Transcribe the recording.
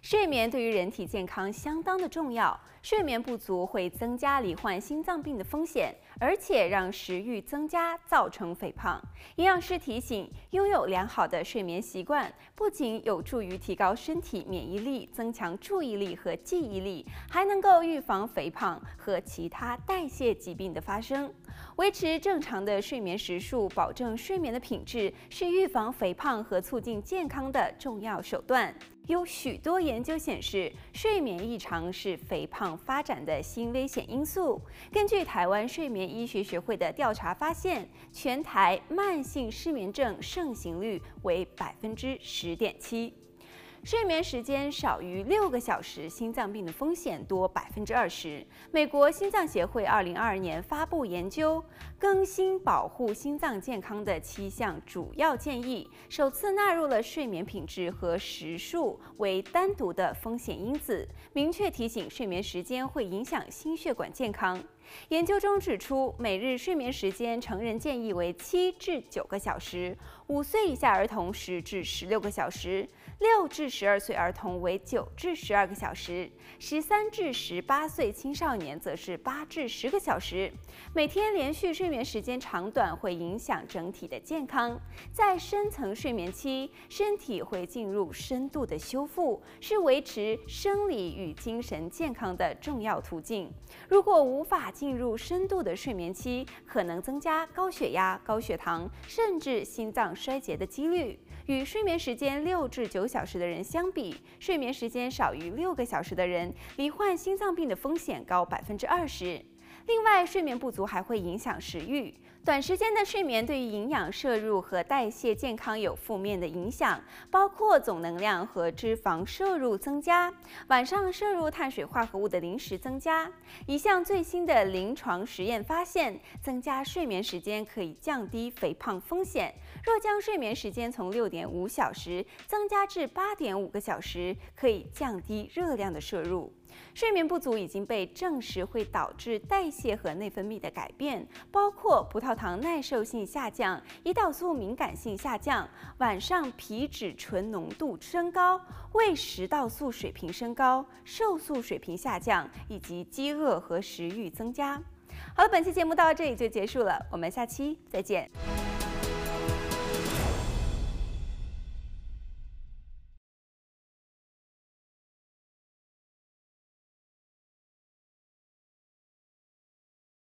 睡眠对于人体健康相当的重要，睡眠不足会增加罹患心脏病的风险，而且让食欲增加，造成肥胖。营养师提醒，拥有良好的睡眠习惯，不仅有助于提高身体免疫力、增强注意力和记忆力，还能够预防肥胖和其他代谢疾病的发生。维持正常的睡眠时数，保证睡眠的品质，是预防肥胖和促进健康的重要手段。有许多研究显示，睡眠异常是肥胖发展的新危险因素。根据台湾睡眠医学学会的调查发现，全台慢性失眠症盛行率为百分之十点七。睡眠时间少于六个小时，心脏病的风险多百分之二十。美国心脏协会二零二二年发布研究，更新保护心脏健康的七项主要建议，首次纳入了睡眠品质和时数为单独的风险因子，明确提醒睡眠时间会影响心血管健康。研究中指出，每日睡眠时间成人建议为七至九个小时，五岁以下儿童十至十六个小时，六至十二岁儿童为九至十二个小时，十三至十八岁青少年则是八至十个小时。每天连续睡眠时间长短会影响整体的健康。在深层睡眠期，身体会进入深度的修复，是维持生理与精神健康的重要途径。如果无法进入深度的睡眠期，可能增加高血压、高血糖，甚至心脏衰竭的几率。与睡眠时间六至九小时的人相比，睡眠时间少于六个小时的人，罹患心脏病的风险高百分之二十。另外，睡眠不足还会影响食欲。短时间的睡眠对于营养摄入和代谢健康有负面的影响，包括总能量和脂肪摄入增加，晚上摄入碳水化合物的零食增加。一项最新的临床实验发现，增加睡眠时间可以降低肥胖风险。若将睡眠时间从六点五小时增加至八点五个小时，可以降低热量的摄入。睡眠不足已经被证实会导致代谢和内分泌的改变，包括葡萄糖耐受性下降、胰岛素敏感性下降、晚上皮质醇浓度升高、胃食道素水平升高、瘦素水平下降，以及饥饿和食欲增加。好了，本期节目到这里就结束了，我们下期再见。